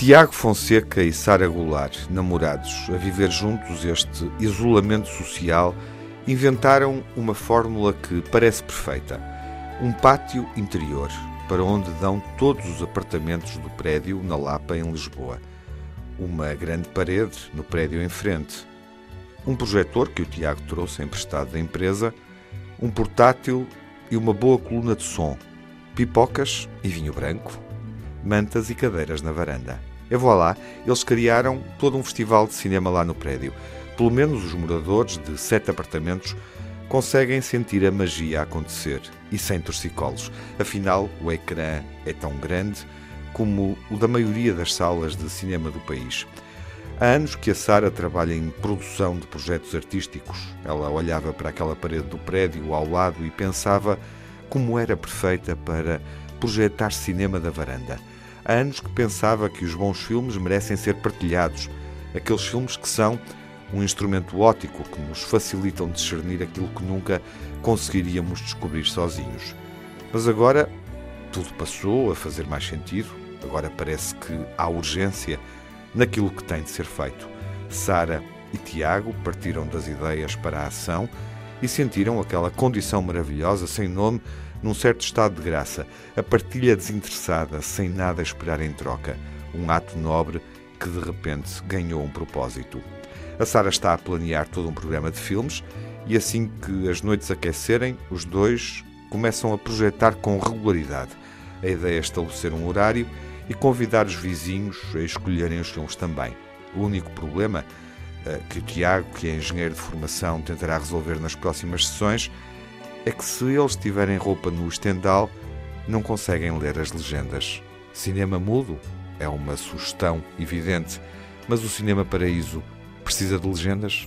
Tiago Fonseca e Sara Goulart, namorados, a viver juntos este isolamento social, inventaram uma fórmula que parece perfeita. Um pátio interior, para onde dão todos os apartamentos do prédio na Lapa, em Lisboa. Uma grande parede no prédio em frente. Um projetor que o Tiago trouxe emprestado da empresa. Um portátil e uma boa coluna de som, pipocas e vinho branco, mantas e cadeiras na varanda. E voilà, eles criaram todo um festival de cinema lá no prédio. Pelo menos os moradores de sete apartamentos conseguem sentir a magia acontecer e sem torcicolos. Afinal, o ecrã é tão grande como o da maioria das salas de cinema do país. Há anos que a Sara trabalha em produção de projetos artísticos. Ela olhava para aquela parede do prédio ao lado e pensava como era perfeita para projetar cinema da varanda. Há anos que pensava que os bons filmes merecem ser partilhados, aqueles filmes que são um instrumento óptico que nos facilitam discernir aquilo que nunca conseguiríamos descobrir sozinhos. Mas agora tudo passou a fazer mais sentido, agora parece que há urgência naquilo que tem de ser feito. Sara e Tiago partiram das ideias para a ação e sentiram aquela condição maravilhosa, sem nome, num certo estado de graça, a partilha desinteressada, sem nada esperar em troca, um ato nobre que de repente ganhou um propósito. A Sara está a planear todo um programa de filmes e assim que as noites aquecerem, os dois começam a projetar com regularidade. A ideia é estabelecer um horário e convidar os vizinhos a escolherem os filmes também. O único problema eh, que o Tiago, que é engenheiro de formação, tentará resolver nas próximas sessões é que se eles tiverem roupa no estendal, não conseguem ler as legendas. Cinema mudo é uma sugestão evidente, mas o Cinema Paraíso precisa de legendas?